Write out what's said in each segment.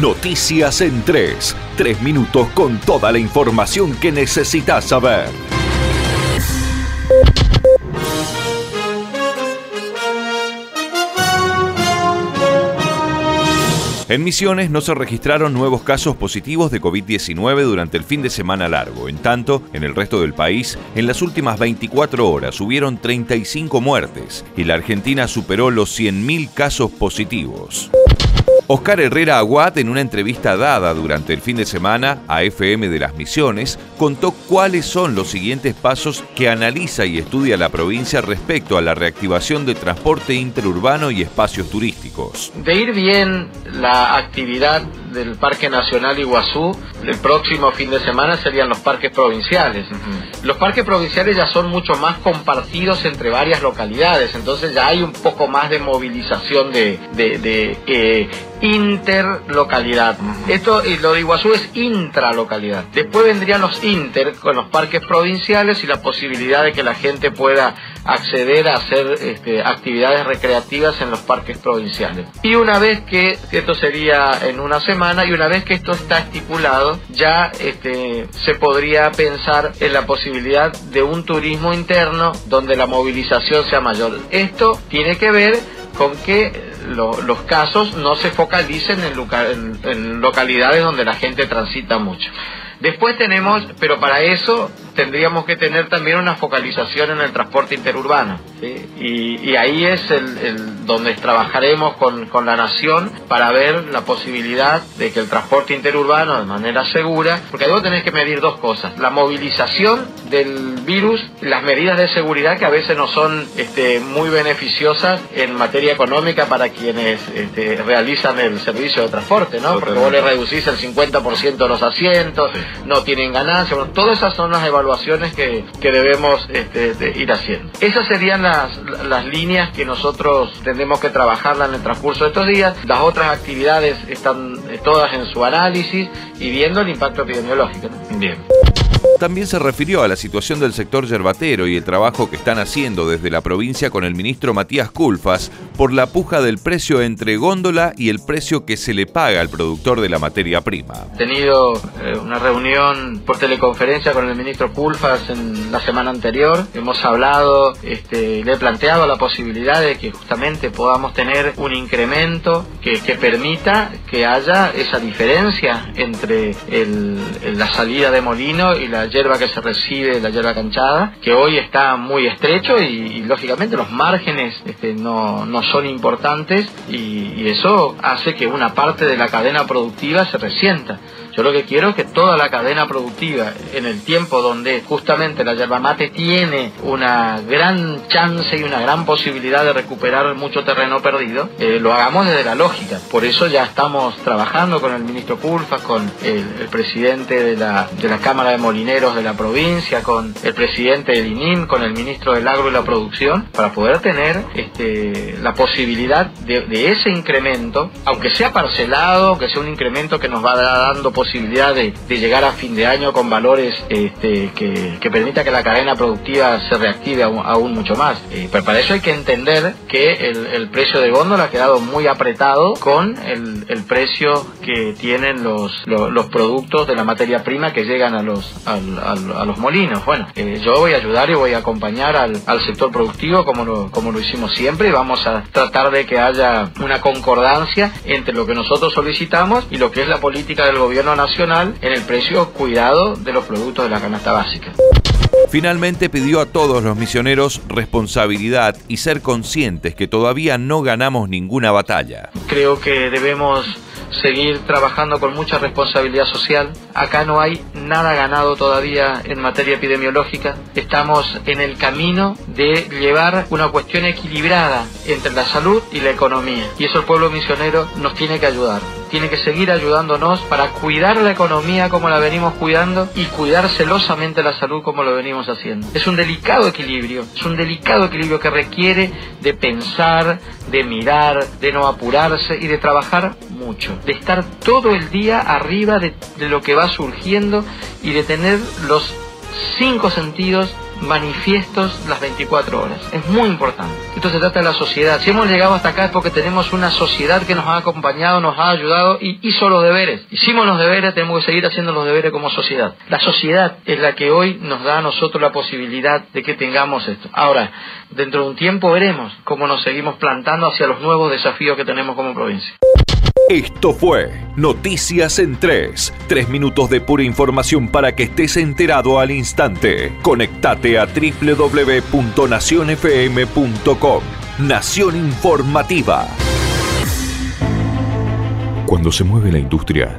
Noticias en 3. Tres minutos con toda la información que necesitas saber. En Misiones no se registraron nuevos casos positivos de COVID-19 durante el fin de semana largo. En tanto, en el resto del país, en las últimas 24 horas hubieron 35 muertes y la Argentina superó los 100.000 casos positivos. Oscar Herrera Aguat, en una entrevista dada durante el fin de semana a FM de las Misiones, contó cuáles son los siguientes pasos que analiza y estudia la provincia respecto a la reactivación del transporte interurbano y espacios turísticos. De ir bien la actividad del Parque Nacional Iguazú, el próximo fin de semana serían los parques provinciales. Los parques provinciales ya son mucho más compartidos entre varias localidades, entonces ya hay un poco más de movilización de, de, eh, interlocalidad. Esto, y lo de Iguazú es intralocalidad. Después vendrían los inter con los parques provinciales y la posibilidad de que la gente pueda acceder a hacer este, actividades recreativas en los parques provinciales. Y una vez que, esto sería en una semana, y una vez que esto está estipulado, ya este, se podría pensar en la posibilidad de un turismo interno donde la movilización sea mayor. Esto tiene que ver con que los casos no se focalicen en, localidades donde la gente transita mucho. Después tenemos, pero para eso tendríamos que tener también una focalización en el transporte interurbano. Y, ahí es el, donde trabajaremos con, con, la nación para ver la posibilidad de que el transporte interurbano de manera segura, porque luego tenés que medir dos cosas, la movilización del virus, las medidas de seguridad que a veces no son este, muy beneficiosas en materia económica para quienes este, realizan el servicio de transporte, ¿no? Porque vos le reducís el 50% de los asientos, no tienen ganancia, bueno, todas esas son las evaluaciones evaluaciones que, debemos este, ir haciendo. Esas serían las, las líneas que nosotros tendremos que trabajarla en el transcurso de estos días. Las otras actividades están eh, todas en su análisis y viendo el impacto epidemiológico. Bien. También se refirió a la situación del sector yerbatero y el trabajo que están haciendo desde la provincia con el ministro Matías Culfas por la puja del precio entre góndola y el precio que se le paga al productor de la materia prima. He tenido eh, una reunión por teleconferencia con el ministro Culfas en la semana anterior. Hemos hablado, este, le he planteado la posibilidad de que justamente podamos tener un incremento que, permita que haya esa diferencia entre la salida de molino y la hierba que se recibe, la hierba canchada, que hoy está muy estrecho y, lógicamente los márgenes este, no, no, son importantes y, y eso hace que una parte de la cadena productiva se resienta. Yo lo que quiero es que toda la cadena productiva, en el tiempo donde justamente la yerba mate tiene una gran chance y una gran posibilidad de recuperar mucho terreno perdido, eh, lo hagamos desde la lógica. Por eso ya estamos trabajando con el ministro Pulfas, con el, presidente de la, de la Cámara de Molineros de la provincia, con el presidente del INIM, con el ministro del Agro y la Producción, para poder tener este, la posibilidad de, de ese incremento, aunque sea parcelado, aunque sea un incremento que nos va dando posibilidad de, llegar a fin de año con valores este, que, que, permita que la cadena productiva se reactive aún, mucho más. Eh, pero para eso hay que entender que el, precio de góndola ha quedado muy apretado con el, precio que tienen los, los, productos de la materia prima que llegan a los, a los molinos. Bueno, eh, yo voy a ayudar y voy a acompañar al, sector productivo como lo, como lo hicimos siempre y vamos a tratar de que haya una concordancia entre lo que nosotros solicitamos y lo que es la política del gobierno nacional en el precio cuidado de los productos de la canasta básica. Finalmente pidió a todos los misioneros responsabilidad y ser conscientes que todavía no ganamos ninguna batalla. Creo que debemos seguir trabajando con mucha responsabilidad social. Acá no hay nada ganado todavía en materia epidemiológica. Estamos en el camino de llevar una cuestión equilibrada entre la salud y la economía. Y eso el pueblo misionero nos tiene que ayudar tiene que seguir ayudándonos para cuidar la economía como la venimos cuidando y cuidar celosamente la salud como lo venimos haciendo. Es un delicado equilibrio, es un delicado equilibrio que requiere de pensar, de mirar, de no apurarse y de trabajar mucho, de estar todo el día arriba de, lo que va surgiendo y de tener los cinco sentidos manifiestos las 24 horas. Es muy importante. Esto se trata de la sociedad. Si hemos llegado hasta acá es porque tenemos una sociedad que nos ha acompañado, nos ha ayudado y hizo los deberes. Hicimos los deberes, tenemos que seguir haciendo los deberes como sociedad. La sociedad es la que hoy nos da a nosotros la posibilidad de que tengamos esto. Ahora, dentro de un tiempo veremos cómo nos seguimos plantando hacia los nuevos desafíos que tenemos como provincia. Esto fue Noticias en 3. Tres minutos de pura información para que estés enterado al instante. Conectate a www.nacionfm.com. Nación Informativa. Cuando se mueve la industria,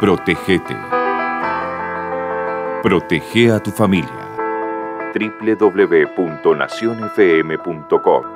Protégete. Protege a tu familia. www.nacionfm.com